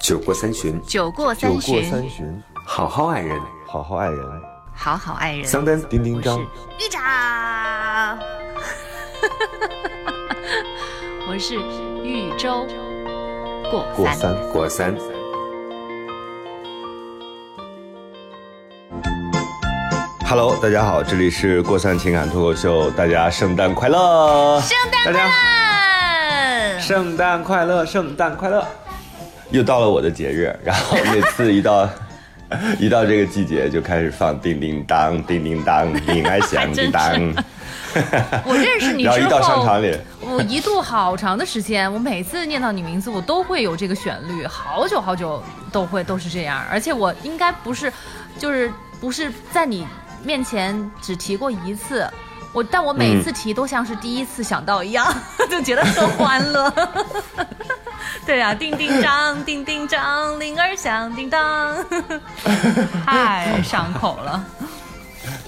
酒过三巡，酒过酒过三巡，好好爱人。好好爱人。好好爱人。桑丹，丁丁张，玉长，我是豫州过三。过三。过三。Hello，大家好，这里是过三情感脱口秀，大家圣诞快乐！圣诞快乐！圣诞快乐，圣诞快乐！又到了我的节日，然后每次一到 一到这个季节，就开始放叮叮当，叮叮当，铃儿响叮当。我认识你之然后一到商场里，我一度好长的时间，我每次念到你名字，我都会有这个旋律，好久好久都会都是这样。而且我应该不是，就是不是在你面前只提过一次，我但我每次提都像是第一次想到一样，就觉得特欢乐。对啊、叮叮当，叮叮当，铃儿响叮当，太上口了。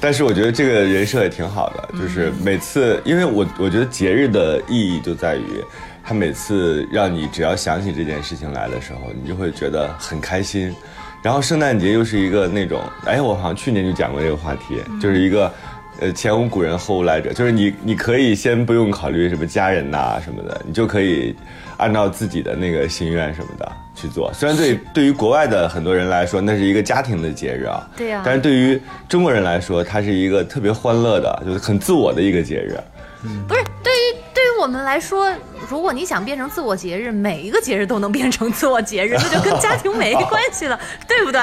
但是我觉得这个人设也挺好的，就是每次，因为我我觉得节日的意义就在于，它每次让你只要想起这件事情来的时候，你就会觉得很开心。然后圣诞节又是一个那种，哎，我好像去年就讲过这个话题，就是一个，呃，前无古人后无来者，就是你你可以先不用考虑什么家人呐、什么的，你就可以按照自己的那个心愿什么的去做。虽然对对于国外的很多人来说，那是一个家庭的节日啊，对呀但是对于中国人来说，它是一个特别欢乐的，就是很自我的一个节日。不是，对于对于我们来说，如果你想变成自我节日，每一个节日都能变成自我节日，这就跟家庭没关系了，对不对？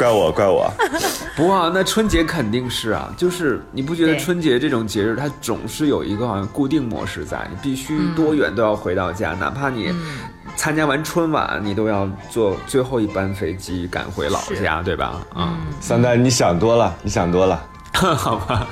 怪我，怪我。不过、啊、那春节肯定是啊，就是你不觉得春节这种节日，它总是有一个好像固定模式在，你必须多远都要回到家，哪怕你参加完春晚，你都要坐最后一班飞机赶回老家，对吧？啊、桑丹，你想多了，你想多了。好吧，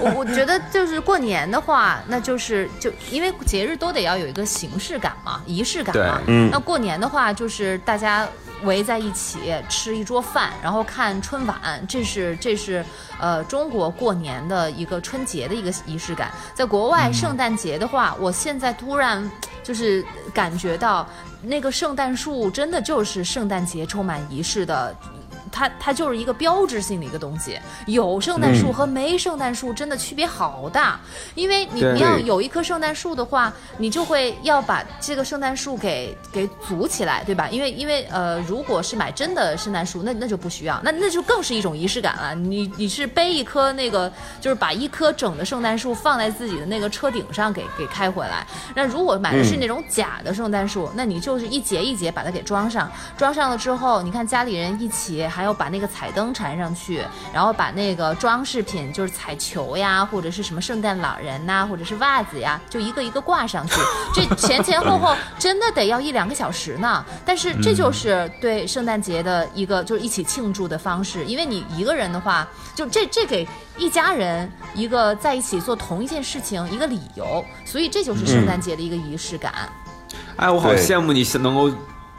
我我觉得就是过年的话，那就是就因为节日都得要有一个形式感嘛，仪式感嘛。嗯那过年的话，就是大家围在一起吃一桌饭，然后看春晚，这是这是呃中国过年的一个春节的一个仪式感。在国外圣诞节的话，我现在突然就是感觉到那个圣诞树真的就是圣诞节充满仪式的。它它就是一个标志性的一个东西，有圣诞树和没圣诞树真的区别好大，因为你你要有一棵圣诞树的话，你就会要把这个圣诞树给给组起来，对吧？因为因为呃，如果是买真的圣诞树，那那就不需要，那那就更是一种仪式感了。你你是背一棵那个，就是把一棵整的圣诞树放在自己的那个车顶上给给开回来。那如果买的是那种假的圣诞树，那你就是一节一节把它给装上，装上了之后，你看家里人一起还要把那个彩灯缠上去，然后把那个装饰品，就是彩球呀，或者是什么圣诞老人呐、或者是袜子呀，就一个一个挂上去。这前前后后真的得要一两个小时呢。但是这就是对圣诞节的一个就是一起庆祝的方式，因为你一个人的话，就这这给一家人一个在一起做同一件事情一个理由，所以这就是圣诞节的一个仪式感。哎，我好羡慕你能够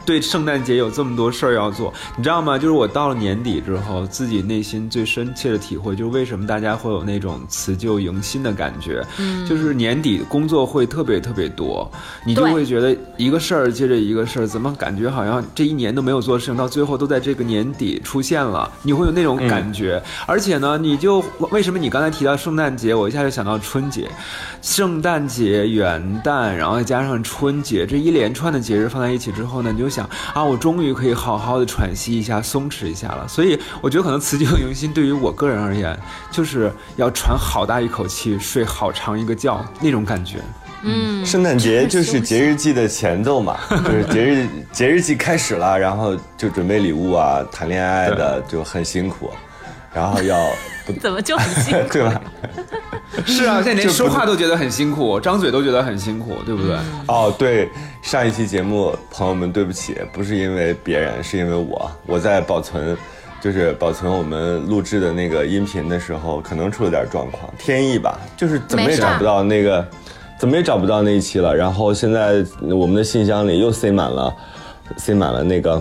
对圣诞节有这么多事儿要做，你知道吗？就是我到了年底之后，自己内心最深切的体会，就是为什么大家会有那种辞旧迎新的感觉。嗯，就是年底工作会特别特别多，你就会觉得一个事儿接着一个事儿，怎么感觉好像这一年都没有做的事情，到最后都在这个年底出现了，你会有那种感觉。而且呢，你就为什么你刚才提到圣诞节，我一下就想到春节，圣诞节、元旦，然后再加上春节，这一连串的节日放在一起之后呢，你就想啊，我终于可以好好的喘息一下、松弛一下了。所以我觉得可能辞旧迎新对于我个人而言，就是要喘好大一口气，睡好长一个觉那种感觉。嗯，圣诞节就是节日季的前奏嘛，就是节日 节日季开始了，然后就准备礼物啊，谈恋爱的就很辛苦，然后要不 怎么就很辛苦？对吧？是啊，现在连说话都觉得很辛苦，张嘴都觉得很辛苦，对不对？哦，对，上一期节目，朋友们，对不起，不是因为别人，是因为我，我在保存，就是保存我们录制的那个音频的时候，可能出了点状况，天意吧，就是怎么也找不到那个，怎么也找不到那一期了。然后现在我们的信箱里又塞满了，塞满了那个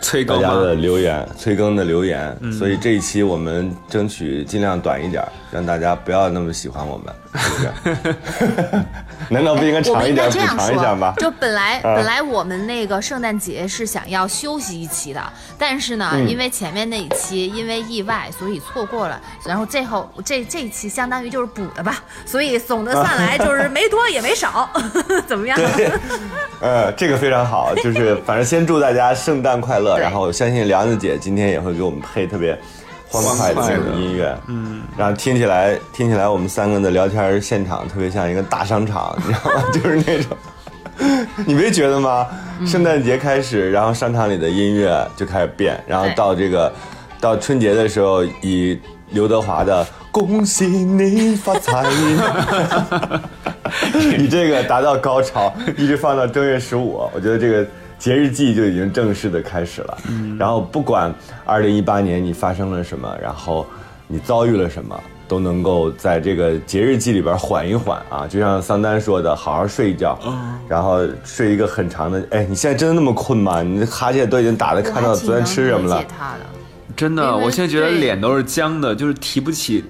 催更？大家的留言，催更的留言，所以这一期我们争取尽量短一点儿。让大家不要那么喜欢我们，是不是？难道不应该我长一点补们应该这样偿一下吗，？就本来、啊本来我们那个圣诞节是想要休息一期的，但是呢，嗯因为前面那一期因为意外，所以错过了，然后最后这这一期相当于就是补的吧，所以总的算来就是没多也没少，怎么样？对，呃，这个非常好，就是反正先祝大家圣诞快乐，然后我相信梁子姐今天也会给我们配特别欢快的音乐，嗯，然后听起来听起来我们三个的聊天现场特别像一个大商场，你知道吗？就是那种。你没觉得吗？圣诞节开始，然后商场里的音乐就开始变，然后到这个到春节的时候，以刘德华的“恭喜你发财” 以这个达到高潮，一直放到正月十五，我觉得这个节日季就已经正式的开始了。然后不管二零一八年你发生了什么，然后你遭遇了什么，都能够在这个节日季里边缓一缓啊，就像桑丹说的，好好睡一觉，然后睡一个很长的。哎，你现在真的那么困吗？你的哈欠都已经打的看到昨天吃什么了。真的，我现在觉得脸都是僵的，就是提不起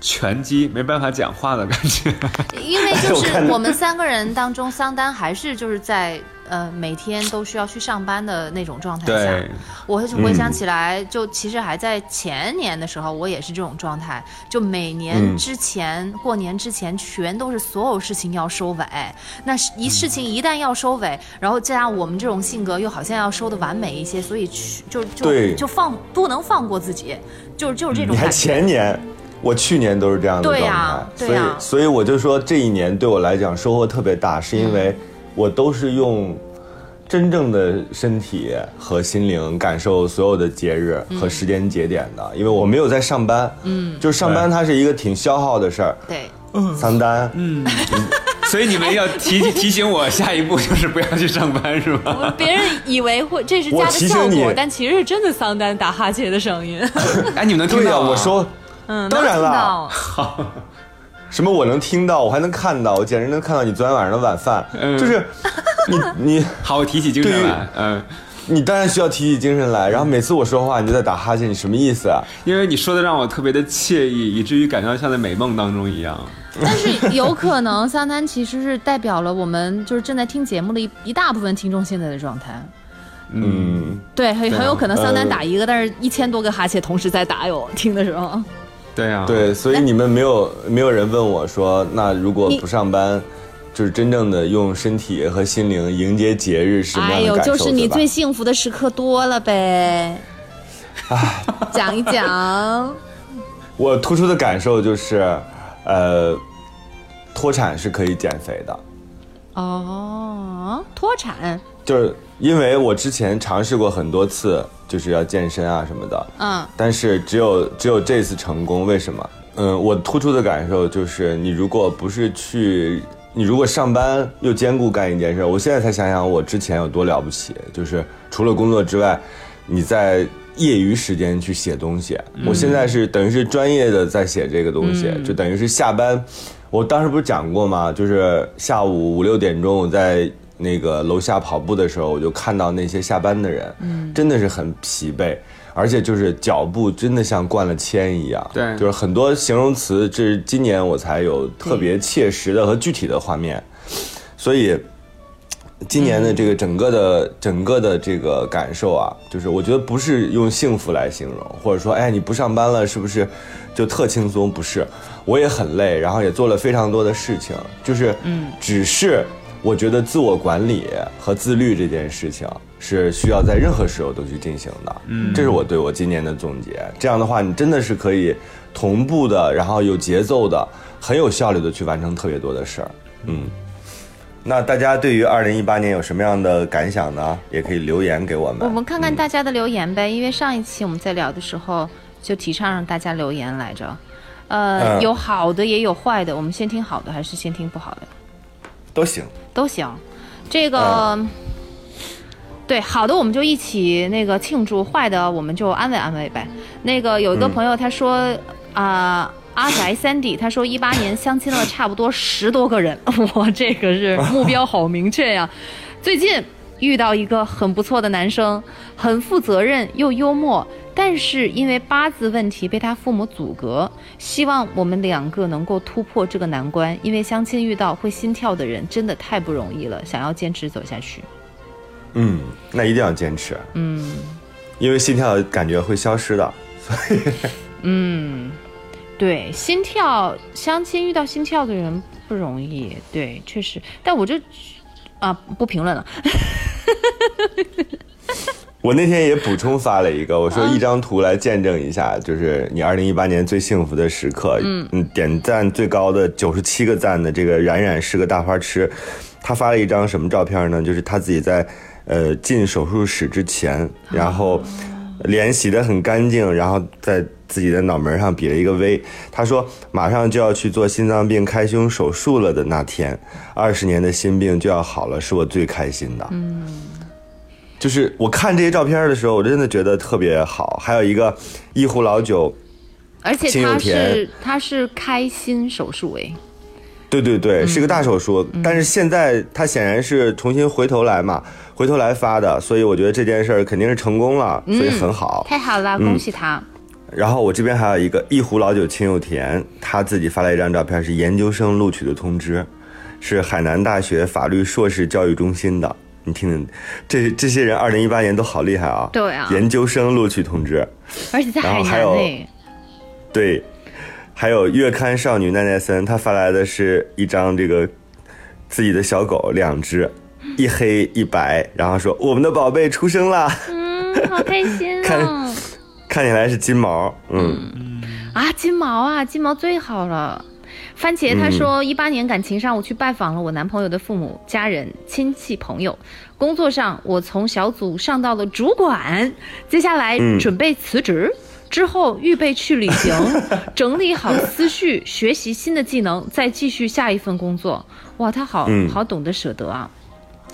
拳击，没办法讲话的感觉。因为就是 我们三个人当中，桑丹还是就是在呃每天都需要去上班的那种状态下，我会回想起来，就其实还在前年的时候，我也是这种状态，就每年嗯之前、过年之前，全都是所有事情要收尾。那是一事情一旦要收尾，然后加上我们这种性格又好像要收的完美一些，所以去就就就放不能放过自己，就是就是这种你还。前年，我去年都是这样的状态，对呀对所以呀所以我就说这一年对我来讲收获特别大，是因嗯为我都是用真正的身体和心灵感受所有的节日嗯和时间节点的，因为我没有在上班，嗯，就是上班它是一个挺消耗的事儿。对，桑丹，嗯。所以你们要提提醒我，下一步就是不要去上班，是吗？别人以为会这是我加的提醒你。效果，但其实是真的桑丹打哈欠的声音。哎，你们能听对呀、到吗？我说，嗯，当然了。到 什么我能听到，我还能看到，我简直能看到你昨天晚上的晚饭，嗯就是你你。好，我提起精神来。嗯，你当然需要提起精神来，然后每次我说话你就在打哈欠，你什么意思啊？因为你说的让我特别的惬意，以至于感觉像在美梦当中一样。但是有可能桑丹其实是代表了我们就是正在听节目的一一大部分听众现在的状态。嗯，对，很很有可能桑丹呃打一个，但是一千多个哈欠同时在打哟，听的时候。对啊，，对，所以你们没有没有人问我说，那如果不上班，就是真正的用身体和心灵迎接节日是什么哎呦，样的感受？就是你最幸福的时刻多了呗。讲一讲，我突出的感受就是，呃，脱产是可以减肥的，哦，脱产，就是因为我之前尝试过很多次，就是要健身啊什么的，嗯，但是只有只有这次成功，为什么？嗯，我突出的感受就是，你如果不是去，你如果上班又兼顾干一件事，我现在才想想我之前有多了不起，就是除了工作之外，你在业余时间去写东西。我现在是等于是专业的在写这个东西，就等于是下班，我当时不是讲过吗？就是下午五六点钟我在。那个楼下跑步的时候，我就看到那些下班的人，真的是很疲惫，而且就是脚步真的像灌了铅一样，对。就是很多形容词，这是今年我才有特别切实的和具体的画面，所以今年的这个整个的、整个的这个感受啊，就是我觉得不是用幸福来形容，或者说，哎，你不上班了是不是就特轻松？不是，我也很累，然后也做了非常多的事情，就是，嗯，只是。我觉得自我管理和自律这件事情是需要在任何时候都去进行的，嗯，这是我对我今年的总结。这样的话，你真的是可以同步的，然后有节奏的，很有效率的去完成特别多的事儿，嗯。那大家对于二零一八年有什么样的感想呢？也可以留言给我们。我们看看大家的留言呗，因为上一期我们在聊的时候就提倡让大家留言来着，呃，嗯有好的也有坏的，我们先听好的还是先听不好的？都行。都行。这个，对好的我们就一起那个庆祝，坏的我们就安慰安慰呗。那个有一个朋友他说啊。阿宅三 D，他说一八年相亲了差不多十多个人，我这个是目标好明确呀。最近遇到一个很不错的男生，很负责任又幽默，但是因为八字问题被他父母阻隔，希望我们两个能够突破这个难关。因为相亲遇到会心跳的人真的太不容易了，想要坚持走下去。嗯，那一定要坚持，嗯因为心跳感觉会消失的。嗯，对，心跳相亲遇到心跳的人不容易，对，确实。但我就啊不评论了。我那天也补充发了一个，我说一张图来见证一下，就是你二零一八年最幸福的时刻。嗯嗯点赞最高的九十七个赞的这个冉冉是个大花痴，他发了一张什么照片呢？就是他自己在呃进手术室之前，然后脸洗得很干净，然后在自己的脑门上比了一个 V。他说马上就要去做心脏病开胸手术了的那天，二十年的心病就要好了，是我最开心的。就是我看这些照片的时候，我真的觉得特别好。还有一个一壶老酒，而且他是他是开心手术哎，对对对，是个大手术。但是现在他显然是重新回头来嘛，回头来发的，所以我觉得这件事儿肯定是成功了，所以很好。太好了，恭喜他。然后我这边还有一个一壶老酒清又甜，他自己发了一张照片，是研究生录取的通知，是海南大学法律硕士教育中心的。你听听，这这些人二零一八年都好厉害啊！对啊研究生录取通知。而且在海南还有哎，对，还有月刊少女奈奈森，她发来的是一张这个自己的小狗，两只，一黑一白，然后说我们的宝贝出生了，嗯，好开心看哦。看起来是金毛，嗯，啊，金毛啊，金毛最好了。番茄他说，一八年感情上我去拜访了我男朋友的父母、家人、亲戚、朋友。工作上我从小组上到了主管，接下来嗯准备辞职。之后预备去旅行，整理好思绪，学习新的技能，再继续下一份工作。哇，他好、嗯好懂得舍得啊！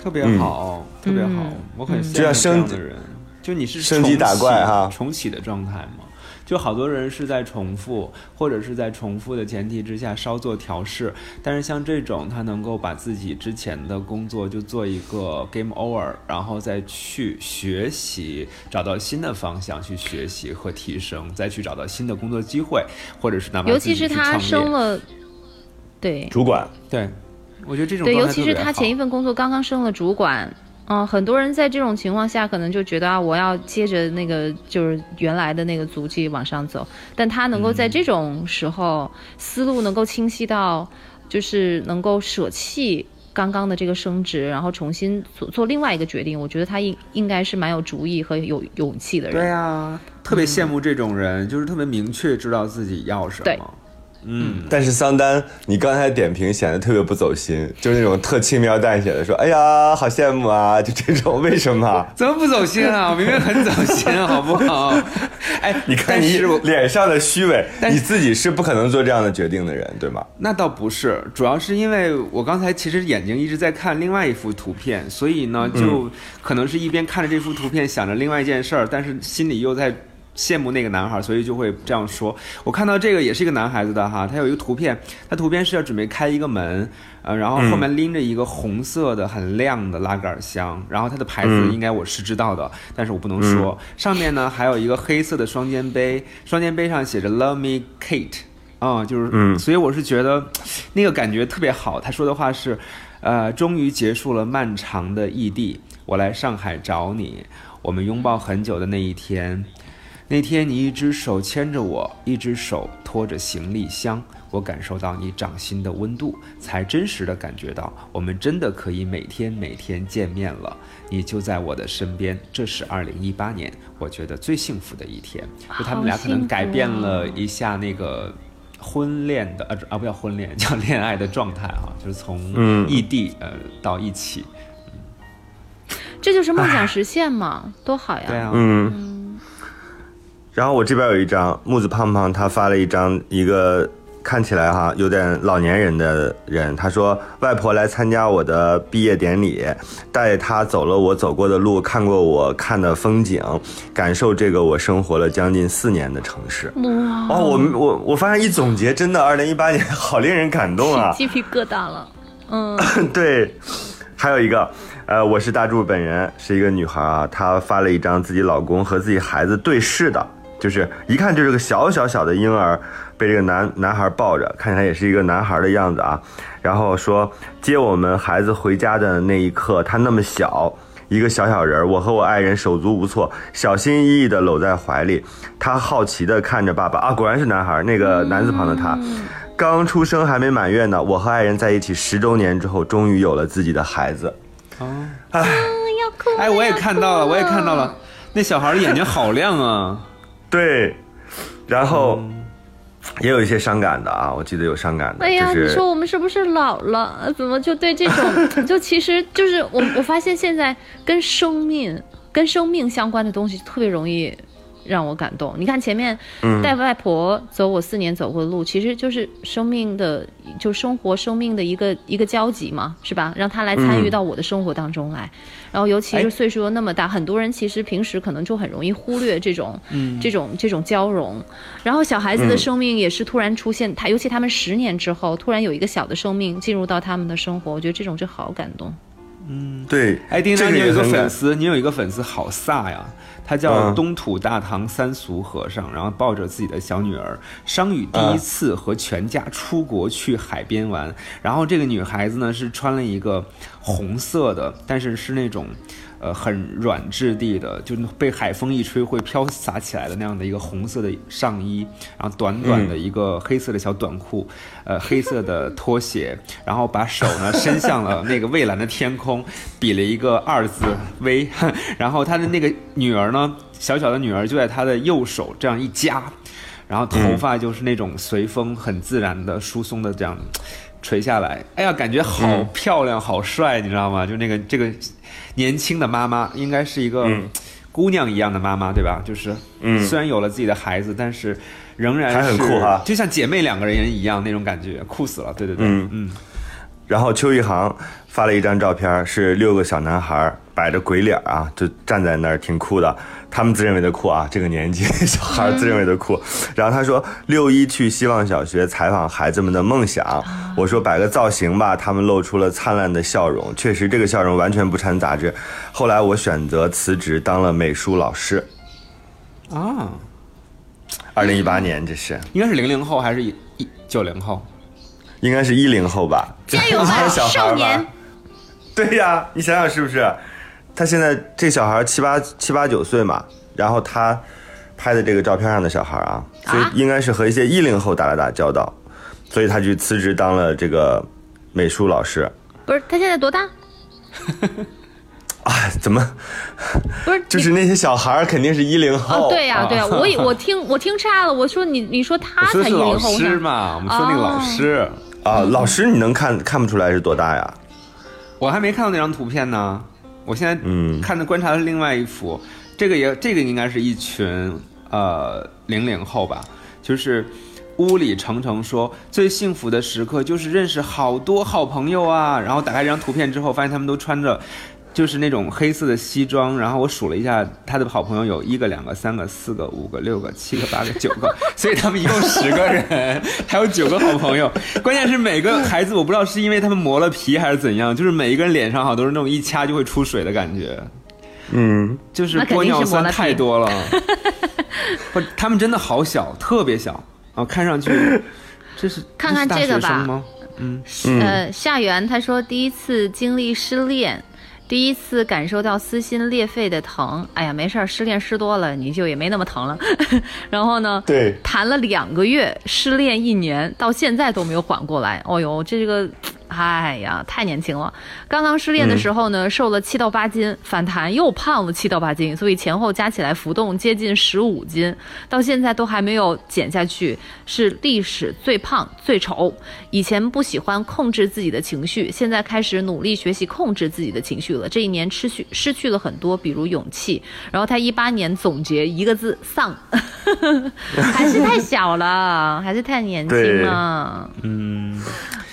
特别好，特别好，我很羡慕就要这升样的人。就你是升级打怪哈重启的状态吗？就好多人是在重复，或者是在重复的前提之下稍作调试。但是像这种，他能够把自己之前的工作就做一个 game over，然后再去学习，找到新的方向去学习和提升，再去找到新的工作机会，或者是哪怕尤其是他升了，对。主管，对，我觉得这种对，尤其是他前一份工作刚刚升了主管，嗯、很多人在这种情况下可能就觉得啊，我要接着那个就是原来的那个足迹往上走，但他能够在这种时候、思路能够清晰到，就是能够舍弃。刚刚的这个升职，然后重新做做另外一个决定，我觉得他应应该是蛮有主意和有勇气的人。对呀、特别羡慕这种人，就是特别明确知道自己要什对么。嗯，但是桑丹，你刚才点评显得特别不走心，就是那种特轻描淡写的说，哎呀，好羡慕啊，就这种，为什么？怎么不走心啊？我明明很走心，好不好？哎，你看你是脸上的虚伪，你自己是不可能做这样的决定的人，对吗？那倒不是，主要是因为我刚才其实眼睛一直在看另外一幅图片，所以呢，就可能是一边看着这幅图片想着另外一件事儿，但是心里又在羡慕那个男孩，所以就会这样说。我看到这个也是一个男孩子的哈，他有一个图片，他图片是要准备开一个门，呃，然后后面拎着一个红色的很亮的拉杆箱，然后它的牌子应该我是知道的，但是我不能说。上面呢还有一个黑色的双肩背，双肩背上写着 “Love Me Kate”。啊、就是，嗯所以我是觉得那个感觉特别好。他说的话是，呃，终于结束了漫长的异地，我来上海找你，我们拥抱很久的那一天，那天你一只手牵着我，一只手拖着行李箱，我感受到你掌心的温度，才真实的感觉到我们真的可以每天每天见面了。你就在我的身边，这是二零一八年我觉得最幸福的一天。就他们俩可能改变了一下那个。婚恋的呃啊不叫婚恋，叫恋爱的状态哈、就是从嗯异地、呃到一起，这就是梦想实现嘛，多好呀！对啊，嗯。然后我这边有一张木子胖胖，他发了一张一个看起来哈有点老年人的人，他说外婆来参加我的毕业典礼，带她走了我走过的路，看过我看的风景，感受这个我生活了将近四年的城市。哇，哦，我我我发现一总结，真的，二零一八年 好令人感动啊！鸡皮疙瘩了。嗯，对，还有一个，呃，我是大柱本人，是一个女孩啊，她发了一张自己老公和自己孩子对视的，就是一看就是个小小小的婴儿，被这个男男孩抱着，看起来也是一个男孩的样子啊。然后说接我们孩子回家的那一刻，他那么小，一个小小人儿，我和我爱人手足无措，小心翼翼地搂在怀里。他好奇地看着爸爸啊，果然是男孩，那个男字旁的他。刚出生还没满月呢，我和爱人在一起十周年之后，终于有了自己的孩子。哦，唉，要哭哎，我也看到了，我也看到了，那小孩的眼睛好亮啊！对，然后也有一些伤感的啊，我记得有伤感的，哎呀，就是你说我们是不是老了？怎么就对这种，就其实就是我我发现现在跟生命、跟生命相关的东西特别容易让我感动。你看前面带外婆走我四年走过的路，其实就是生命的，就生活生命的一个一个交集嘛，是吧？让她来参与到我的生活当中来。然后尤其哎是岁数又那么大，很多人其实平时可能就很容易忽略这种、这种这种交融。然后小孩子的生命也是突然出现，他尤其他们十年之后，突然有一个小的生命进入到他们的生活，我觉得这种就好感动。嗯对，哎，丁这当，你有一个粉丝，你有一个粉丝好飒呀，他叫嗯东土大唐三俗和尚，然后抱着自己的小女儿，商羽第一嗯次和全家出国去海边玩，然后这个女孩子呢是穿了一个红色的，但是是那种。呃，很软质地的，就被海风一吹会飘洒起来的那样的一个红色的上衣，然后短短的一个黑色的小短裤，呃，黑色的拖鞋，然后把手呢伸向了那个蔚蓝的天空，比了一个二字 V，然后他的那个女儿呢，小小的女儿就在他的右手这样一夹，然后头发就是那种随风很自然的疏松的这样垂下来，哎呀，感觉好漂亮，好帅，你知道吗？就那个这个年轻的妈妈，应该是一个姑娘一样的妈妈，对吧？就是，嗯虽然有了自己的孩子，但是仍然是酷哈就像姐妹两个人一样那种感觉，酷死了。对对对，嗯嗯然后邱一航发了一张照片，是六个小男孩摆着鬼脸啊，就站在那儿，挺酷的。他们自认为的酷啊，这个年纪 小孩自认为的酷。然后他说六一去希望小学采访孩子们的梦想，我说摆个造型吧，他们露出了灿烂的笑容。确实，这个笑容完全不掺杂质。后来我选择辞职当了美术老师。啊，二零一八年，这是应该是零零后还是一一九零后？应该是一零后吧？加油吧这小孩吧少年！对呀，你想想是不是？他现在这小孩七八七八九岁嘛，然后他拍的这个照片上的小孩啊，所以啊应该是和一些一零后打了打交道，所以他就辞职当了这个美术老师。不是他现在多大？哎，怎么不是 就是那些小孩肯定是一零后？哦，对呀、啊对呀、我以我听我听岔了，我说你你说他才一零后我想师嘛，我们说那个老哦师，啊，老师你能看看不出来是多大呀？我还没看到那张图片呢。我现在嗯看的观察的是另外一幅，这个也这个应该是一群呃零零后吧，就是屋里程程说最幸福的时刻就是认识好多好朋友啊，然后打开这张图片之后，发现他们都穿着。就是那种黑色的西装，然后我数了一下，他的好朋友有一个、两个、三个、四个、五个、六个、七个、八个、九个，所以他们一共十个人，还有九个好朋友。关键是每个孩子，我不知道是因为他们磨了皮还是怎样，就是每一个人脸上好像都是那种一掐就会出水的感觉，嗯，就是玻尿酸太多了。不，他们真的好小，特别小啊，看上去这是看看这个吧？嗯呃，夏元他说第一次经历失恋，第一次感受到撕心裂肺的疼。哎呀，没事儿，失恋失多了，你就也没那么疼了。然后呢，对谈了两个月，失恋一年，到现在都没有缓过来。哦呦，这个。哎呀，太年轻了！刚刚失恋的时候呢，瘦了七到八斤，反弹又胖了七到八斤，所以前后加起来浮动接近十五斤，到现在都还没有减下去，是历史最胖最丑。以前不喜欢控制自己的情绪，现在开始努力学习控制自己的情绪了。这一年失去失去了很多，比如勇气。然后他一八年总结一个字：丧，还是太小了，还是太年轻了。嗯，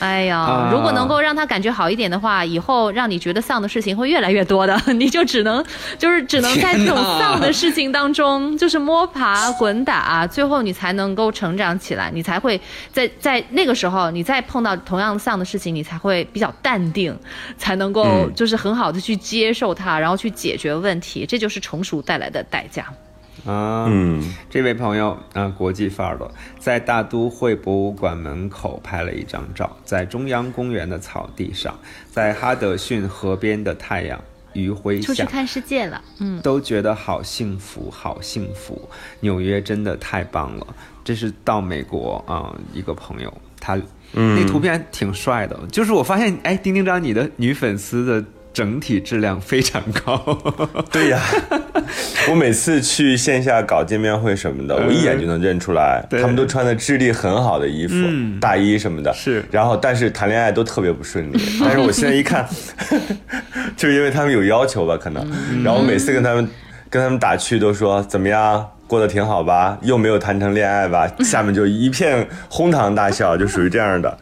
哎呀，啊如果能够让他感觉好一点的话，以后让你觉得丧的事情会越来越多的，你就只能就是只能在这种丧的事情当中，就是摸爬滚打，最后你才能够成长起来，你才会在在那个时候，你再碰到同样丧的事情，你才会比较淡定，才能够嗯就是很好的去接受它，然后去解决问题，这就是成熟带来的代价。啊，嗯，这位朋友，啊、国际范儿的，在大都会博物馆门口拍了一张照，在中央公园的草地上，在哈德逊河边的太阳余晖下，出去看世界了，嗯，都觉得好幸福，好幸福。纽约真的太棒了。这是到美国啊、一个朋友，他、那图片挺帅的。就是我发现，哎，丁丁张，你的女粉丝的整体质量非常高。对呀，我每次去线下搞见面会什么的，我一眼就能认出来，对他们都穿的质地很好的衣服，嗯大衣什么的。是然后但是谈恋爱都特别不顺利。但是我现在一看，就是因为他们有要求吧，可能。然后我每次跟他们跟他们打趣都说怎么样。过得挺好吧，又没有谈成恋爱吧，下面就一片哄堂大笑，就属于这样的。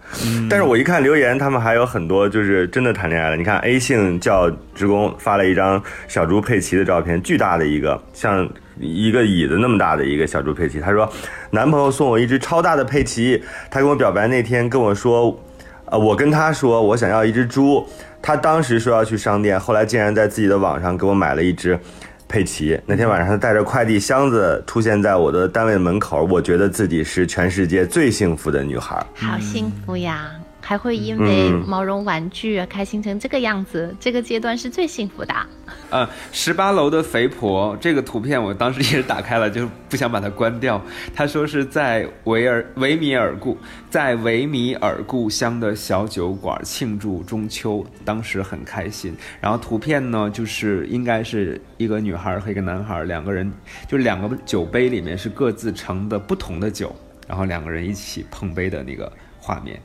但是我一看留言，他们还有很多就是真的谈恋爱了。你看 A 姓叫职工发了一张小猪佩奇的照片，巨大的一个，像一个椅子那么大的一个小猪佩奇。他说，男朋友送我一只超大的佩奇，他跟我表白那天跟我说，呃，我跟他说我想要一只猪，他当时说要去商店，后来竟然在自己的网上给我买了一只。佩奇那天晚上，他带着快递箱子出现在我的单位门口，我觉得自己是全世界最幸福的女孩。好幸福呀！还会因为嗯毛绒玩具而开心成这个样子，这个阶段是最幸福的。呃，十八楼的肥婆这个图片，我当时也是打开了，就是不想把它关掉。他说是在维尔维米尔故在维米尔故乡的小酒馆庆祝中秋，当时很开心。然后图片呢，就是应该是一个女孩和一个男孩，两个人就两个酒杯里面是各自盛的不同的酒，然后两个人一起碰杯的那个画面。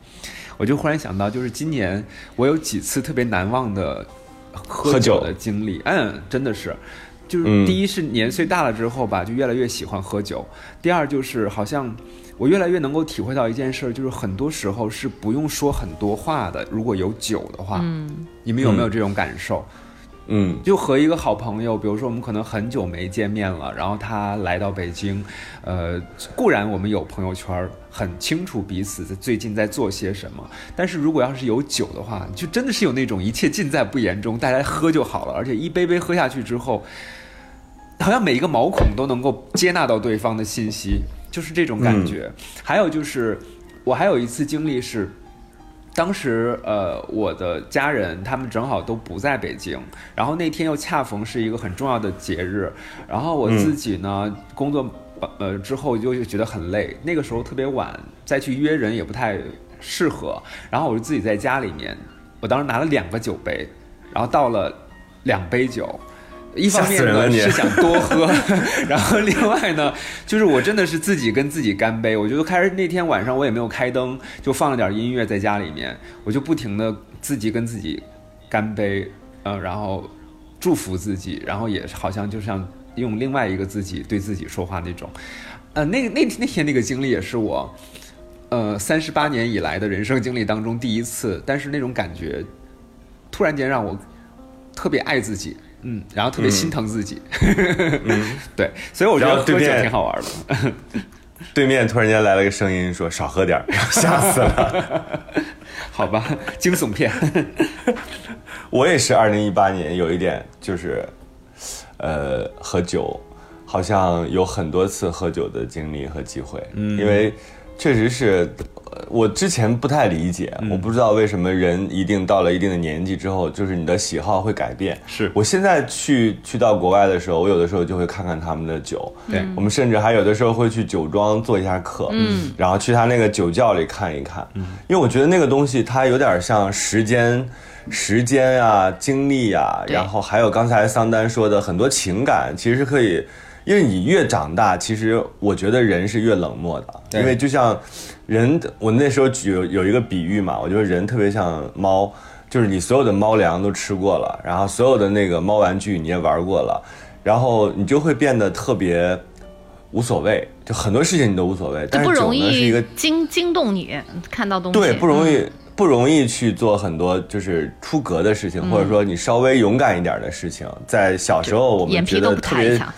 我就忽然想到，就是今年我有几次特别难忘的喝喝酒。酒的经历，嗯，真的是，就是嗯。第一是年岁大了之后吧，就越来越喜欢喝酒；第二就是好像我越来越能够体会到一件事儿，就是很多时候是不用说很多话的，如果有酒的话，嗯，你们有没有这种感受？嗯就和一个好朋友，比如说我们可能很久没见面了，然后他来到北京，呃，固然我们有朋友圈，很清楚彼此在最近在做些什么，但是如果要是有酒的话，就真的是有那种一切尽在不言中，大家喝就好了，而且一杯杯喝下去之后，好像每一个毛孔都能够接纳到对方的信息，就是这种感觉。还有就是，我还有一次经历是。当时，呃，我的家人他们正好都不在北京，然后那天又恰逢是一个很重要的节日，然后我自己呢，工作呃之后就觉得很累，那个时候特别晚，再去约人也不太适合，然后我就自己在家里面，我当时拿了两个酒杯，然后倒了两杯酒。一方面呢是想多喝，然后另外呢，就是我真的是自己跟自己干杯。我就开始那天晚上我也没有开灯，就放了点音乐在家里面，我就不停的自己跟自己干杯，呃，然后祝福自己，然后也好像就像用另外一个自己对自己说话那种。呃，那那那天那个经历也是我，呃，三十八年以来的人生经历当中第一次，但是那种感觉突然间让我特别爱自己。嗯，然后特别心疼自己，嗯，对，所以我觉得对面挺好玩的。对面突然间来了个声音说少喝点儿，吓死了。好吧，惊悚片。我也是二零一八年有一点就是，呃，喝酒，好像有很多次喝酒的经历和机会，嗯，因为确实是呃我之前不太理解，我不知道为什么人一定到了一定的年纪之后，就是你的喜好会改变。是。我现在去去到国外的时候，我有的时候就会看看他们的酒，对。我们甚至还有的时候会去酒庄做一下客，嗯，然后去他那个酒窖里看一看，嗯，因为我觉得那个东西它有点像时间。时间啊，精力啊，然后还有刚才桑丹说的很多情感，其实可以，因为你越长大，其实我觉得人是越冷漠的，因为就像人，我那时候举有有一个比喻嘛，我觉得人特别像猫，就是你所有的猫粮都吃过了，然后所有的那个猫玩具你也玩过了，然后你就会变得特别无所谓，就很多事情你都无所谓，但是酒不容易呢是一个惊惊动你，看到东西对不容易、嗯不容易去做很多就是出格的事情，或者说你稍微勇敢一点的事情。在小时候我们觉眼皮都不得特别抬一下。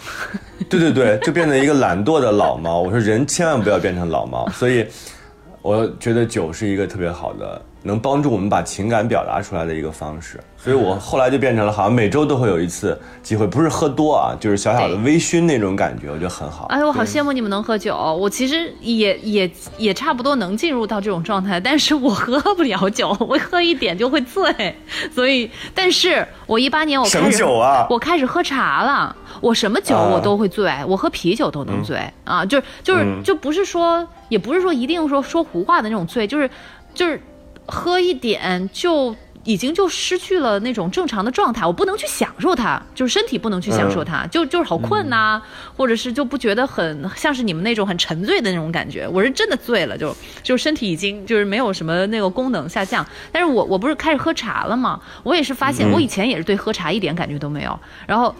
对对对，就变成一个懒惰的老猫。我说人千万不要变成老猫，所以我觉得酒是一个特别好的，能帮助我们把情感表达出来的一个方式。所以我后来就变成了好像每周都会有一次机会，不是喝多啊，就是小小的微醺那种感觉，我觉得很好。哎，我好羡慕你们能喝酒。我其实也也也差不多能进入到这种状态，但是我喝不了酒，我喝一点就会醉。所以，但是我一八年我开始么酒啊我开始喝茶了。我什么酒啊我都会醉，我喝啤酒都能醉、啊，就是就是、嗯就不是说，也不是说一定说说胡话的那种醉，就是就是喝一点就。已经就失去了那种正常的状态，我不能去享受它，就是身体不能去享受它，就就是好困呐、或者是就不觉得很像是你们那种很沉醉的那种感觉。我是真的醉了，就就身体已经就是没有什么那个功能下降。但是我我不是开始喝茶了吗？我也是发现，我以前也是对喝茶一点感觉都没有。然后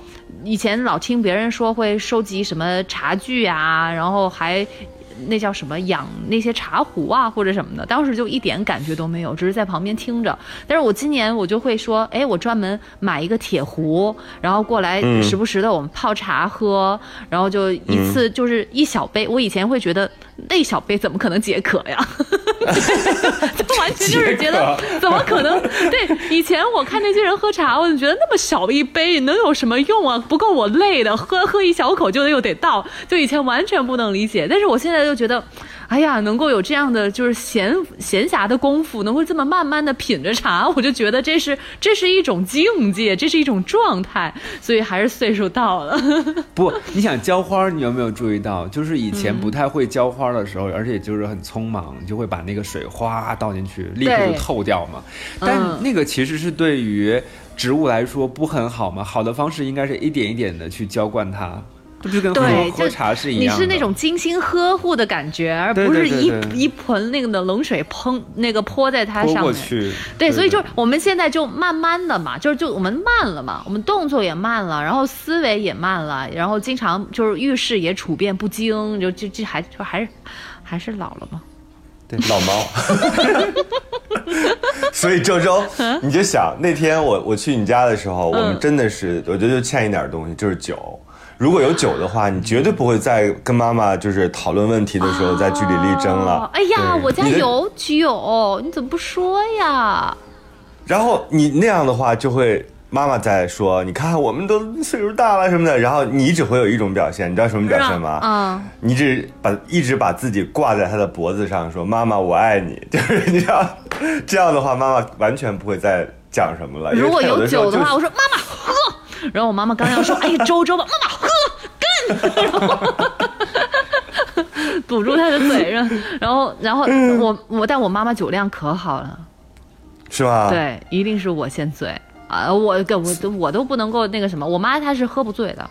以前老听别人说会收集什么茶具啊，然后还。那叫什么养那些茶壶啊或者什么的，当时就一点感觉都没有，只是在旁边听着。但是我今年我就会说，哎，我专门买一个铁壶，然后过来时不时的我们泡茶喝，然后就一次就是一小杯。我以前会觉得那一小杯怎么可能解渴呀？就 完全就是觉得怎么可能？对，以前我看那些人喝茶，我就觉得那么小的一杯能有什么用啊？不够我累的，喝喝一小口就又得倒，就以前完全不能理解。但是我现在就觉得，哎呀，能够有这样的就是闲闲暇的功夫，能够这么慢慢的品着茶，我就觉得这是这是一种境界，这是一种状态。所以还是岁数到了。不，你想浇花，你有没有注意到？就是以嗯前不太会浇花的时候，而且就是很匆忙，你就会把那个水哗倒进去，立刻就透掉嘛。但嗯那个其实是对于植物来说不很好嘛。好的方式应该是一点一点的去浇灌它，这不就跟喝对，就喝茶是一样你？是那种精心呵护的感觉，而不是一对对对一盆那个的冷水喷那个泼在它上面。过去。对，所以就是我们现在就慢慢的嘛，就是就我们慢了嘛，我们动作也慢了，然后思维也慢了，然后经常就是遇事也处变不惊，就就就还就还是还是老了嘛。对，老猫。所以周周，你就想那天我我去你家的时候，我们嗯真的是，我觉得就欠一点东西，就是酒。如果有酒的话，你绝对不会再跟妈妈就是讨论问题的时候在据理力争哦了。哎呀，我家有酒，你怎么不说呀？然后你那样的话，就会妈妈在说，你看我们都岁数大了什么的，然后你只会有一种表现，你知道什么表现吗？嗯，你只把一直把自己挂在他的脖子上，说妈妈我爱你，就是你知道，这样的话妈妈完全不会再讲什么了。如果有酒的话，就我说妈妈喝，然后我妈妈刚要说，哎呀，周周吧，妈妈 堵住他的嘴，然后然后然后我我但我妈妈酒量可好了，是吧？，对，一定是我先醉。啊，我跟我都我都不能够那个什么，我妈她是喝不醉的，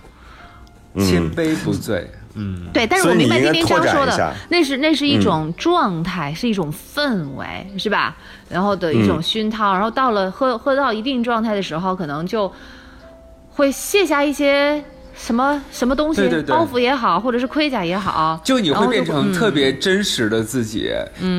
千杯不醉。嗯，对，但是我明白丁丁你应该拓章说的那是那是一种状态，是一种氛围，是吧？然后的一种嗯。熏陶，然后到了喝喝到一定状态的时候，可能就会卸下一些什么什么东西，对对对。包袱也好，或者是盔甲也好，就你会变成嗯。特别真实的自己。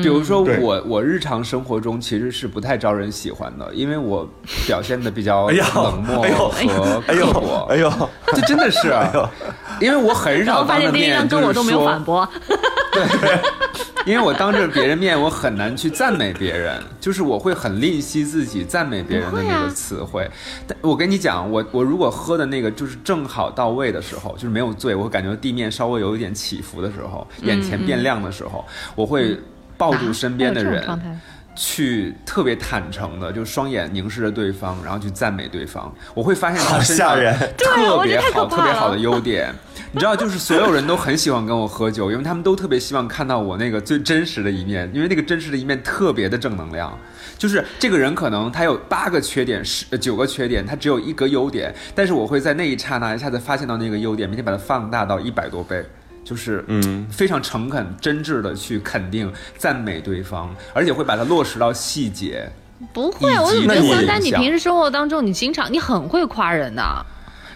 比如说我，我日常生活中其实是不太招人喜欢的，因为我表现的比较 冷漠哎呦和哎呦刻薄。哎呦，这真的是啊，因为我很少当着面就是章跟我都没有说反驳，对。因为我当着别人面，我很难去赞美别人，就是我会很吝惜自己赞美别人的那个词汇。但我跟你讲，我我如果喝的那个就是正好到位的时候，就是没有醉，我感觉地面稍微有一点起伏的时候，眼前变亮的时候，我会抱住身边的人去特别坦诚的，就双眼凝视着对方，然后去赞美对方。我会发现他好身上吓人特别好、特别好的优点。你知道，就是所有人都很喜欢跟我喝酒，因为他们都特别希望看到我那个最真实的一面，因为那个真实的一面特别的正能量。就是这个人可能他有八个缺点，十呃九个缺点，他只有一个优点，但是我会在那一刹那一下子发现到那个优点，并且把它放大到一百多倍。就是嗯非常诚恳、真挚的去肯定、赞美对方，而且会把它落实到细节。不会，我怎么觉得丹丹，你平时生活当中，你经常你很会夸人的。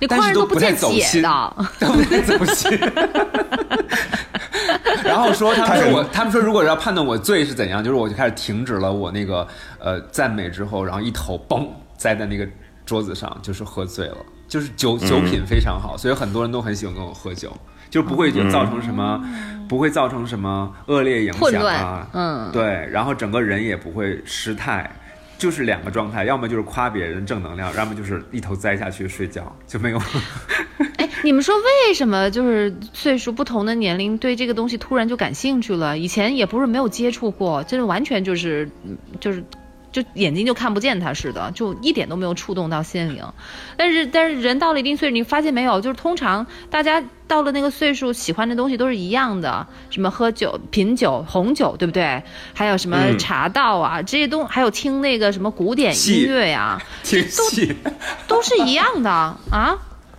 你夸人都不见解的，都不太走心。然后说他们说我，他们说如果要判断我罪是怎样，就是我就开始停止了我那个呃赞美之后，然后一头嘣栽在那个桌子上，就是喝醉了，就是酒酒品非常好，所以很多人都很喜欢跟我喝酒，就不会造成什么，不会造成什么恶劣影响啊，嗯，对，然后整个人也不会失态。就是两个状态，要么就是夸别人正能量，要么就是一头栽下去睡觉，就没有。哎，你们说为什么就是岁数不同的年龄对这个东西突然就感兴趣了？以前也不是没有接触过，真的完全就是，就是。就眼睛就看不见他似的，就一点都没有触动到心灵。但是，但是人到了一定岁数，你发现没有？就是通常大家到了那个岁数，喜欢的东西都是一样的，什么喝酒、品酒、红酒，对不对？还有什么茶道啊，这些东，还有听那个什么古典音乐呀，这都，都是一样的啊。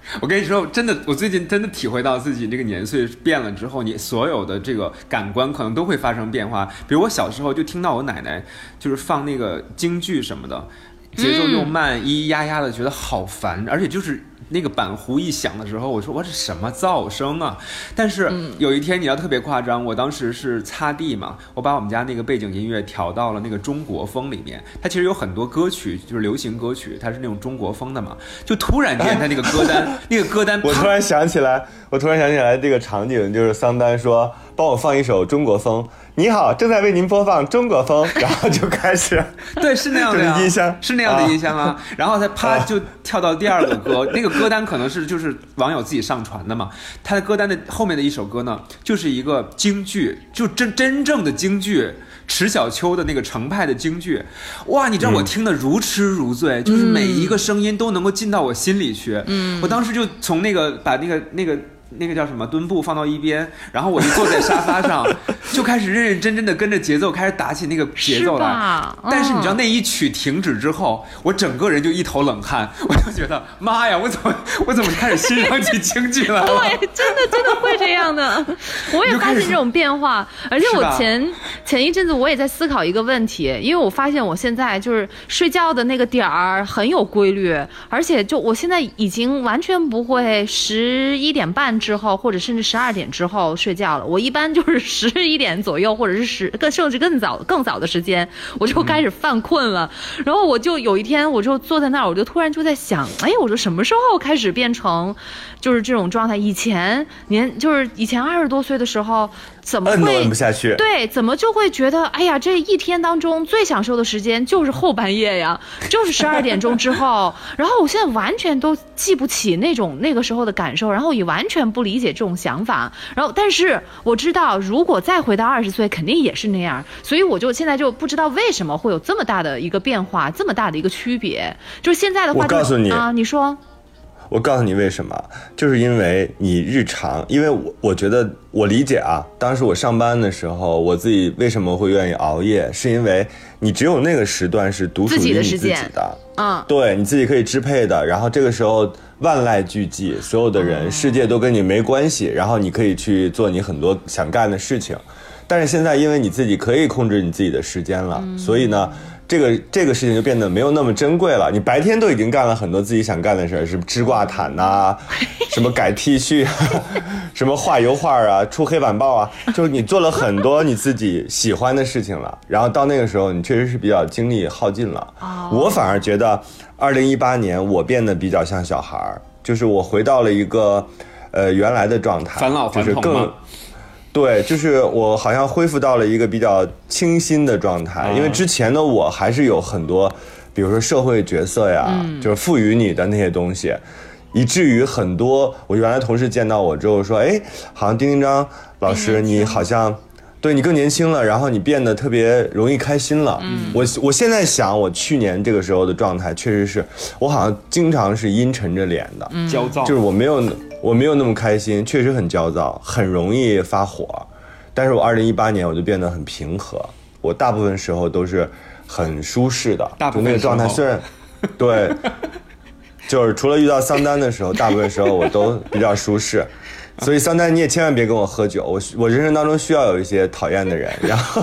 我跟你说，真的，我最近真的体会到自己这个年岁变了之后，你所有的这个感官可能都会发生变化。比如我小时候就听到我奶奶就是放那个京剧什么的，节奏又慢，咿咿呀呀的，觉得好烦，而且就是。那个板胡一响的时候，我说我这什么噪声啊？但是有一天你要特别夸张，我当时是擦地嘛，我把我们家那个背景音乐调到了那个中国风里面。它其实有很多歌曲就是流行歌曲，它是那种中国风的嘛。就突然间，它那个歌单，那个歌单，我突然想起来，我突然想起来这个场景，就是桑丹说帮我放一首中国风。你好，正在为您播放中国风，然后就开始，对，是那样的音箱，是那样的音箱啊，然后他啪就跳到第二个歌，那个歌单可能是就是网友自己上传的嘛，他的歌单的后面的一首歌呢，就是一个京剧，就真真正的京剧，迟小秋的那个程派的京剧，哇，你知道我听得如痴如醉，就是每一个声音都能够进到我心里去，嗯，我当时就从那个把那个那个。那个叫什么？墩布放到一边，然后我就坐在沙发上，就开始认认真真的跟着节奏开始打起那个节奏来。但是你知道那一曲停止之后，我整个人就一头冷汗，我就觉得妈呀，我怎么我怎么开始欣赏起京剧来了？对，真的真的会这样的。我也发现这种变化，而且我前前一阵子我也在思考一个问题，因为我发现我现在就是睡觉的那个点儿很有规律，而且就我现在已经完全不会十一点半。之后，或者甚至十二点之后睡觉了。我一般就是十一点左右，或者是十更甚至更早更早的时间，我就开始犯困了。然后我就有一天，我就坐在那儿，我就突然就在想，哎，我说什么时候开始变成？就是这种状态，以前年就是以前二十多岁的时候，怎么会摁不下去？对，怎么就会觉得，哎呀，这一天当中最享受的时间就是后半夜呀，就是十二点钟之后。然后我现在完全都记不起那种那个时候的感受，然后也完全不理解这种想法。然后，但是我知道，如果再回到二十岁，肯定也是那样。所以我就现在就不知道为什么会有这么大的一个变化，这么大的一个区别。就是现在的话，我告诉你啊，你说。我告诉你为什么，就是因为你日常，因为我我觉得我理解啊，当时我上班的时候，我自己为什么会愿意熬夜，是因为你只有那个时段是独属于你自己的，嗯，对，你自己可以支配的，然后这个时候万籁俱寂，所有的人世界都跟你没关系，然后你可以去做你很多想干的事情，但是现在因为你自己可以控制你自己的时间了，所以呢。这个这个事情就变得没有那么珍贵了。你白天都已经干了很多自己想干的事儿，什么织挂毯呐，什么改 T 恤，什么画油画啊，出黑板报啊，就是你做了很多你自己喜欢的事情了。然后到那个时候，你确实是比较精力耗尽了。我反而觉得，二零一八年我变得比较像小孩儿，就是我回到了一个，呃，原来的状态，返老还童对，就是我好像恢复到了一个比较清新的状态，因为之前的我还是有很多，比如说社会角色呀，就是赋予你的那些东西，以至于很多我原来同事见到我之后说，哎，好像丁丁张老师你好像对你更年轻了，然后你变得特别容易开心了。我我现在想，我去年这个时候的状态确实是我好像经常是阴沉着脸的，焦躁，就是我没有。我没有那么开心，确实很焦躁，很容易发火。但是我二零一八年我就变得很平和，我大部分时候都是很舒适的，就那个状态。虽然，对，就是除了遇到桑丹的时候，大部分时候我都比较舒适。所以桑丹你也千万别跟我喝酒，我我人生当中需要有一些讨厌的人。然后，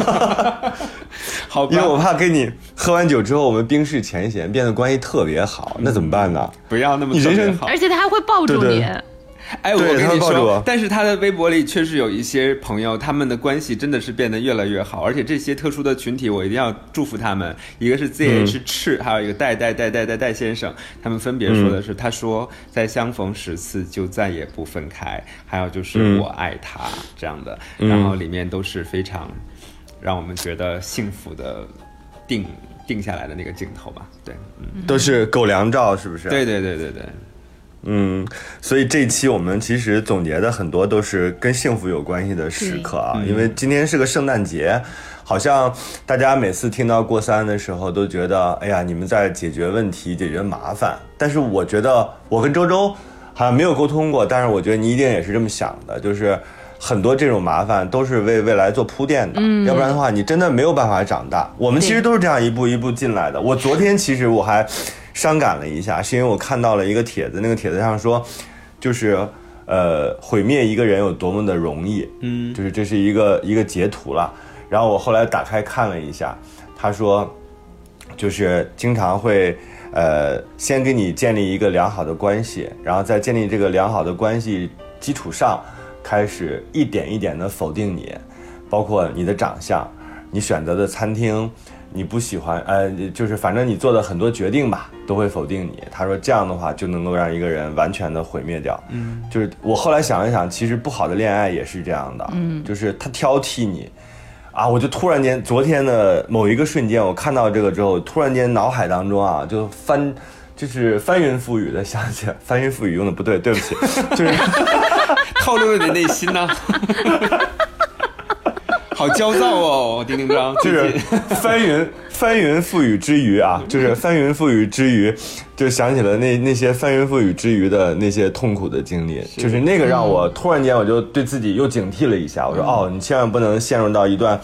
好吧，因为我怕跟你喝完酒之后，我们冰释前嫌，变得关系特别好，那怎么办呢？不要那么你人生而。且他还会抱住你。对对哎，我跟你说但是他的微博里确实有一些朋友，他们的关系真的是变得越来越好，而且这些特殊的群体，我一定要祝福他们。一个是 ZH 赤、还有一个戴戴戴戴戴戴先生，他们分别说的是，他说在相逢十次就再也不分开，还有就是嗯我爱他、这样的，然后里面都是非常让我们觉得幸福的定定下来的那个镜头吧。对，嗯，都是狗粮照，是不是？对对对对对。嗯，所以这一期我们其实总结的很多都是跟幸福有关系的时刻啊，因为今天是个圣诞节，好像大家每次听到过三的时候都觉得，哎呀，你们在解决问题、解决麻烦。但是我觉得我跟周周好像没有沟通过，但是我觉得你一定也是这么想的，就是。很多这种麻烦都是为未来做铺垫的，要不然的话，你真的没有办法长大。我们其实都是这样一步一步进来的。我昨天其实我还伤感了一下，是因为我看到了一个帖子，那个帖子上说，就是呃，毁灭一个人有多么的容易，嗯就是这是一个一个截图了。然后我后来打开看了一下，他说，就是经常会呃，先跟你建立一个良好的关系，然后在建立这个良好的关系基础上，开始一点一点的否定你，包括你的长相，你选择的餐厅。你不喜欢，呃，就是反正你做的很多决定吧，都会否定你。他说这样的话就能够让一个人完全的毁灭掉。嗯，就是我后来想了想，其实不好的恋爱也是这样的。嗯，就是他挑剔你，啊，我就突然间昨天的某一个瞬间，我看到这个之后，突然间脑海当中啊就翻，就是翻云覆雨的想起来，翻云覆雨用的不对，对不起，就是透露了你内心呢、好焦躁哦，丁丁张，就是翻云翻云覆雨之余啊，就是翻云覆雨之余，就想起了那那些翻云覆雨之余的那些痛苦的经历，就是那个让我突然间我就对自己又警惕了一下，我说哦，你千万不能陷入到一段。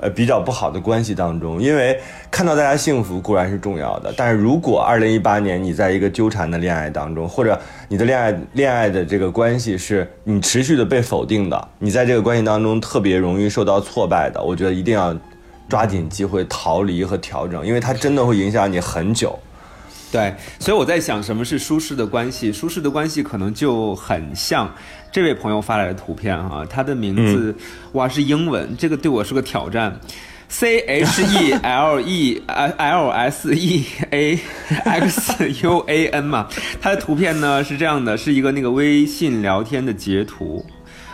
呃，比较不好的关系当中，因为看到大家幸福固然是重要的，但是如果二零一八年你在一个纠缠的恋爱当中，或者你的恋爱恋爱的这个关系是你持续的被否定的，你在这个关系当中特别容易受到挫败的，我觉得一定要抓紧机会逃离和调整，因为它真的会影响你很久。对，所以我在想，什么是舒适的关系？舒适的关系可能就很像这位朋友发来的图片哈、他的名字、哇是英文，这个对我是个挑战。C H E L E L S E A X U A N 嘛，它的图片呢是这样的，是一个那个微信聊天的截图。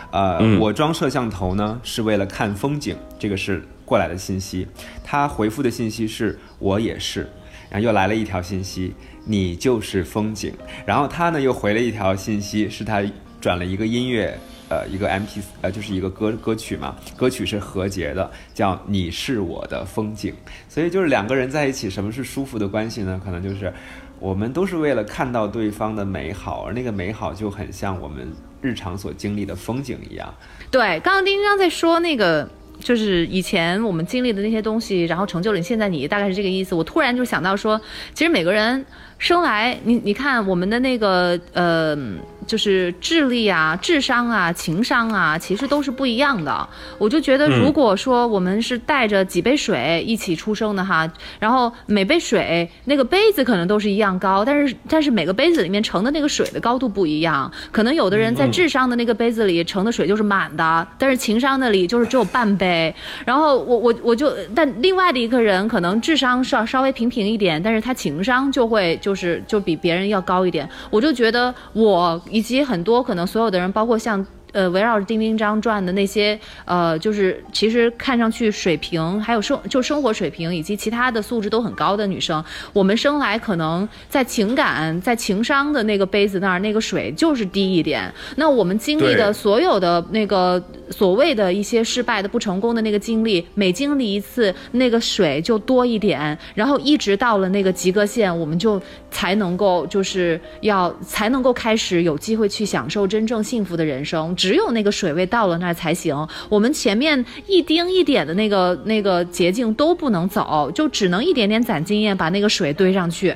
呃，我装摄像头呢是为了看风景，这个是过来的信息。他回复的信息是我也是，然后又来了一条信息，你就是风景。然后他呢又回了一条信息，是他转了一个音乐，呃，一个 M P，呃，就是一个歌歌曲嘛，歌曲是何洁的，叫《你是我的风景》。所以就是两个人在一起，什么是舒服的关系呢？可能就是我们都是为了看到对方的美好，而那个美好就很像我们日常所经历的风景一样。对，刚刚丁丁张在说那个。就是以前我们经历的那些东西，然后成就了你现在你，大概是这个意思。我突然就想到说，其实每个人生来，你你看我们的那个呃，就是智力啊、智商啊、情商啊，其实都是不一样的。我就觉得，如果说我们是带着几杯水一起出生的哈，然后每杯水那个杯子可能都是一样高，但是但是每个杯子里面盛的那个水的高度不一样，可能有的人在智商的那个杯子里盛的水就是满的，但是情商那里就是只有半杯。然后我我我就，但另外的一个人可能智商稍稍微平平一点，但是他情商就会就是就比别人要高一点。我就觉得我以及很多可能所有的人，包括像。呃，围绕着丁丁章转的那些，呃，就是其实看上去水平，还有生就生活水平以及其他的素质都很高的女生，我们生来可能在情感、在情商的那个杯子那儿，那个水就是低一点。那我们经历的所有的那个所谓的一些失败的、不成功的那个经历，每经历一次，那个水就多一点，然后一直到了那个及格线，我们就才能够就是要才能够开始有机会去享受真正幸福的人生。只有那个水位到了那儿才行。我们前面一丁一点的那个那个捷径都不能走，就只能一点点攒经验，把那个水堆上去。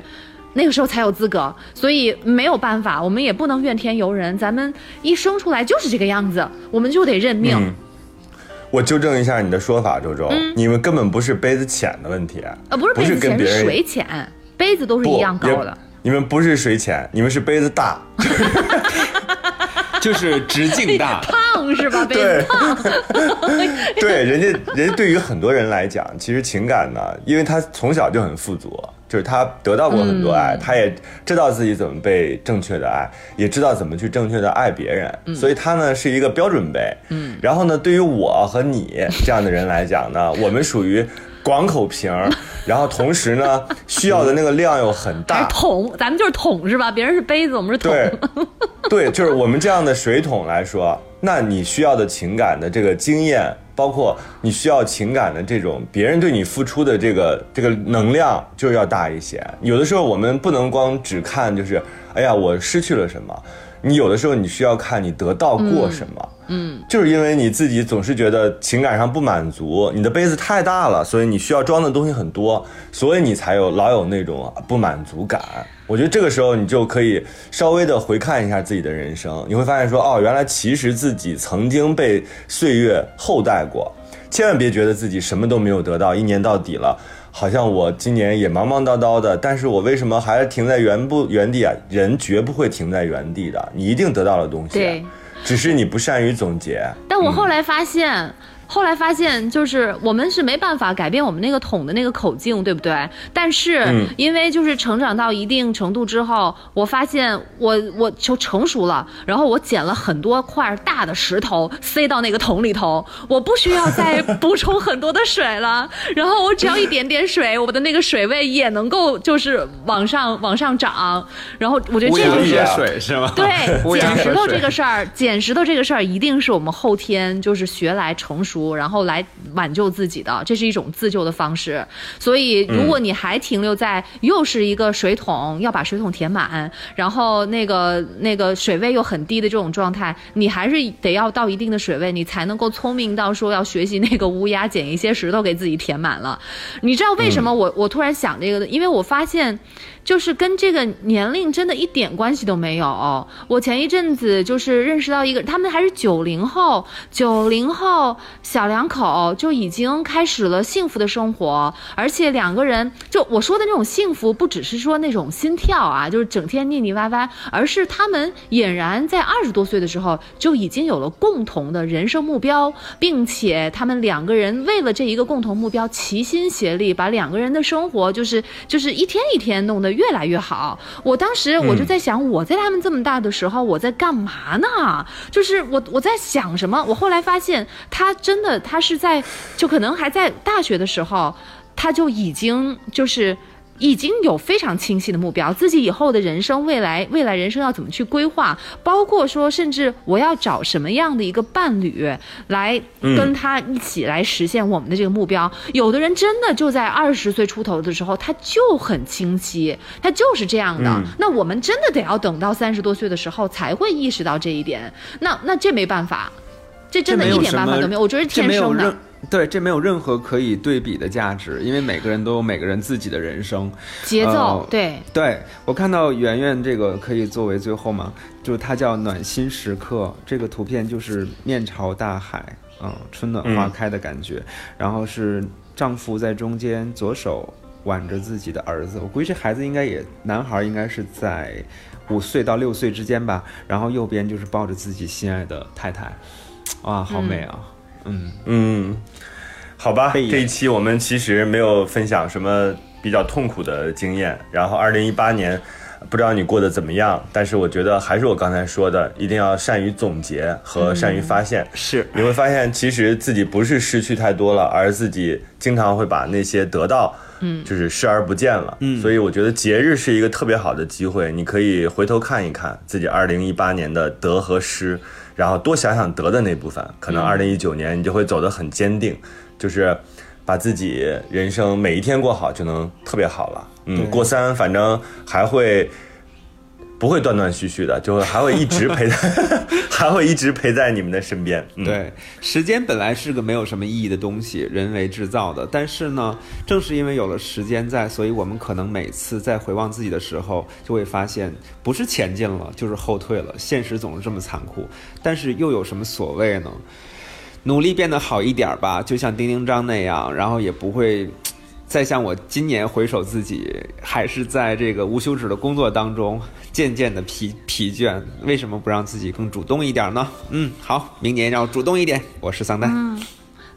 那个时候才有资格，所以没有办法，我们也不能怨天尤人。咱们一生出来就是这个样子，我们就得认命。嗯我纠正一下你的说法，周周，你们根本不是杯子浅的问题，呃，不是杯子浅，是水浅，杯子都是一样高的。你们不是水浅，你们是杯子大，就是直径大，胖是吧？对。对，人家，人家对于很多人来讲，其实情感呢，因为他从小就很富足。就是他得到过很多爱，他也知道自己怎么被正确的爱，也知道怎么去正确的爱别人，所以他呢是一个标准杯。嗯，然后呢，对于我和你这样的人来讲呢，我们属于广口瓶，然后同时呢需要的那个量又很大。桶，咱们就是桶是吧？别人是杯子，我们是桶。对，对，就是我们这样的水桶来说，那你需要的情感的这个经验。包括你需要情感的这种别人对你付出的这个这个能量就要大一些。有的时候我们不能光只看就是，哎呀，我失去了什么。你有的时候你需要看你得到过什么。嗯，嗯就是因为你自己总是觉得情感上不满足，你的杯子太大了，所以你需要装的东西很多，所以你才有老有那种不满足感。我觉得这个时候你就可以稍微的回看一下自己的人生，你会发现说，哦，原来其实自己曾经被岁月厚待过。千万别觉得自己什么都没有得到，一年到底了，好像我今年也忙忙叨叨的，但是我为什么还停在原不原地啊？人绝不会停在原地的，你一定得到了东西，对，只是你不善于总结。但我后来发现。后来发现，就是我们是没办法改变我们那个桶的那个口径，对不对？但是因为就是成长到一定程度之后，我发现我我就成熟了，然后我捡了很多块大的石头塞到那个桶里头，我不需要再补充很多的水了，然后我只要一点点水，我的那个水位也能够就是往上往上涨，然后我觉得这就是水是吗？对，捡石头这个事儿，捡石头这个事儿一定是我们后天就是学来成熟。然后来挽救自己的，这是一种自救的方式。所以，如果你还停留在又是一个水桶，要把水桶填满，然后那个那个水位又很低的这种状态，你还是得要到一定的水位，你才能够聪明到说要学习那个乌鸦捡一些石头给自己填满了。你知道为什么我我突然想这个？因为我发现。就是跟这个年龄真的一点关系都没有。我前一阵子就是认识到一个，他们还是九零后，九零后小两口就已经开始了幸福的生活，而且两个人就我说的那种幸福，不只是说那种心跳啊，就是整天腻腻歪歪，而是他们俨然在二十多岁的时候就已经有了共同的人生目标，并且他们两个人为了这一个共同目标齐心协力，把两个人的生活就是就是一天一天弄得。越来越好，我当时我就在想，我在他们这么大的时候，我在干嘛呢？就是我我在想什么？我后来发现，他真的他是在，就可能还在大学的时候，他就已经就是。已经有非常清晰的目标，自己以后的人生未来未来人生要怎么去规划，包括说甚至我要找什么样的一个伴侣来跟他一起来实现我们的这个目标。有的人真的就在二十岁出头的时候，他就很清晰，他就是这样的。那我们真的得要等到三十多岁的时候才会意识到这一点。那那这没办法，这真的一点办法都没有。我觉得天生的。对，这没有任何可以对比的价值，因为每个人都有每个人自己的人生节奏。对，对我看到圆圆这个可以作为最后嘛，就是它叫暖心时刻，这个图片就是面朝大海，嗯，春暖花开的感觉，然后是丈夫在中间，左手挽着自己的儿子，我估计这孩子应该也男孩，应该是在五岁到六岁之间吧，然后右边就是抱着自己心爱的太太，哇，好美啊！嗯嗯，好吧，这一期我们其实没有分享什么比较痛苦的经验。然后，二零一八年，不知道你过得怎么样？但是我觉得还是我刚才说的，一定要善于总结和善于发现。是，你会发现其实自己不是失去太多了，而自己经常会把那些得到，嗯，就是视而不见了。嗯，所以我觉得节日是一个特别好的机会，你可以回头看一看自己二零一八年的得和失。然后多想想得的那部分，可能二零一九年你就会走得很坚定，就是把自己人生每一天过好，就能特别好了。嗯，过三反正还会。不会断断续续的，就会还会一直陪在，还会一直陪在你们的身边。对，时间本来是个没有什么意义的东西，人为制造的。但是呢，正是因为有了时间在，所以我们可能每次在回望自己的时候，就会发现，不是前进了，就是后退了。现实总是这么残酷，但是又有什么所谓呢？努力变得好一点吧，就像丁丁章那样，然后也不会。再像我今年回首自己，还是在这个无休止的工作当中，渐渐的疲疲倦。为什么不让自己更主动一点呢？嗯，好，明年要主动一点。我是桑丹。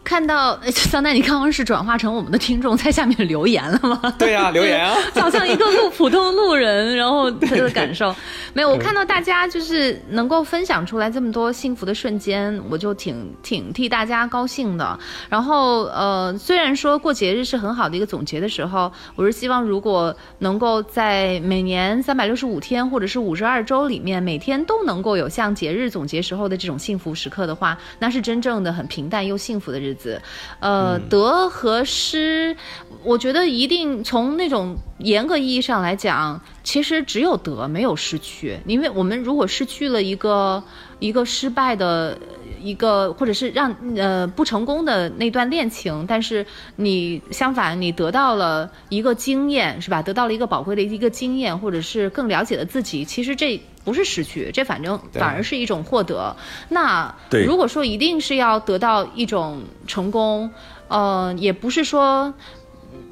看到桑丹，你刚刚是转化成我们的听众在下面留言了吗？对呀，留言啊，好像一个路普通路人，然后他的感受 没有。我看到大家就是能够分享出来这么多幸福的瞬间，我就挺挺替大家高兴的。然后呃，虽然说过节日是很好的一个总结的时候，我是希望如果能够在每年三百六十五天或者是五十二周里面，每天都能够有像节日总结时候的这种幸福时刻的话，那是真正的很平淡又幸福的日子。子，呃，得和失，我觉得一定从那种严格意义上来讲，其实只有得没有失去，因为我们如果失去了一个一个失败的一个，或者是让呃不成功的那段恋情，但是你相反你得到了一个经验，是吧？得到了一个宝贵的一个经验，或者是更了解了自己，其实这。不是失去，这反正反而是一种获得。那如果说一定是要得到一种成功，呃，也不是说，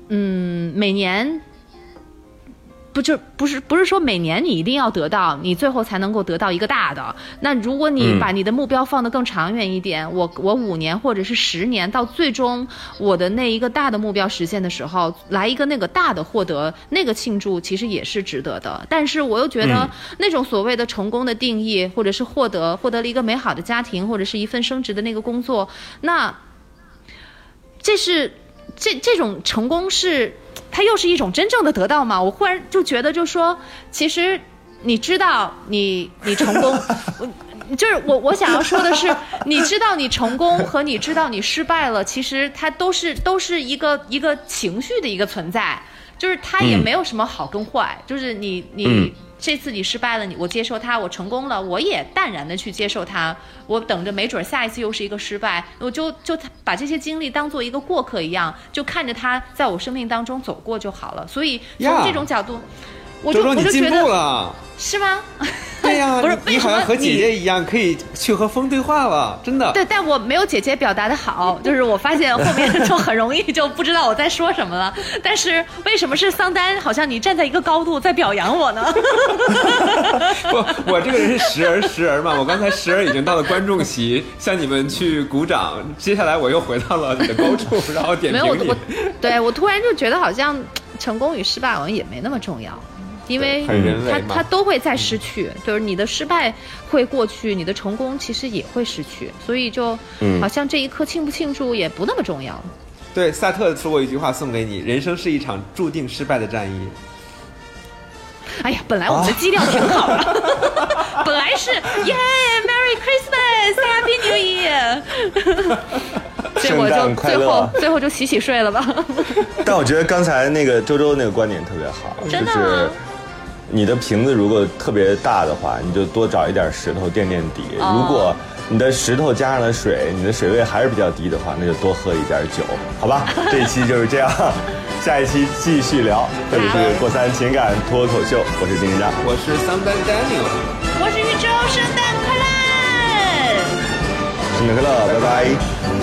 嗯，每年。不就不是不是说每年你一定要得到，你最后才能够得到一个大的。那如果你把你的目标放得更长远一点，我我五年或者是十年，到最终我的那一个大的目标实现的时候，来一个那个大的获得，那个庆祝其实也是值得的。但是我又觉得那种所谓的成功的定义，或者是获得获得了一个美好的家庭，或者是一份升职的那个工作，那这是这这种成功是。它又是一种真正的得到吗？我忽然就觉得，就说其实你知道，你你成功，就是我我想要说的是，你知道你成功和你知道你失败了，其实它都是都是一个一个情绪的一个存在，就是它也没有什么好跟坏，就是你你。这次你失败了，你我接受它；我成功了，我也淡然的去接受它。我等着，没准下一次又是一个失败，我就就把这些经历当做一个过客一样，就看着它在我生命当中走过就好了。所以从这种角度。我就我就觉得是吗？对呀，不是你好像和姐姐一样可以去和风对话了，真的。对，但我没有姐姐表达的好，就是我发现后面 就很容易就不知道我在说什么了。但是为什么是桑丹？好像你站在一个高度在表扬我呢？不，我这个人是时而时而嘛。我刚才时而已经到了观众席，向你们去鼓掌。接下来我又回到了你的高处，然后点评你。我，对我突然就觉得好像成功与失败好像也没那么重要。因为他他都会再失去，就是你的失败会过去，你的成功其实也会失去，所以就好像这一刻庆不庆祝也不那么重要。对，萨特说过一句话送给你：人生是一场注定失败的战役。哎呀，本来我们的基调挺好的，本来是耶，Merry Christmas，Happy New Year，结果就最后最后就洗洗睡了吧。但我觉得刚才那个周周那个观点特别好，真的。你的瓶子如果特别大的话，你就多找一点石头垫垫底。如果你的石头加上了水，你的水位还是比较低的话，那就多喝一点酒，好吧？这一期就是这样，下一期继续聊。这里是过三情感脱口秀，我是丁一章，我是桑丹 Daniel，我是宇宙，圣诞快乐，圣诞快乐，拜拜。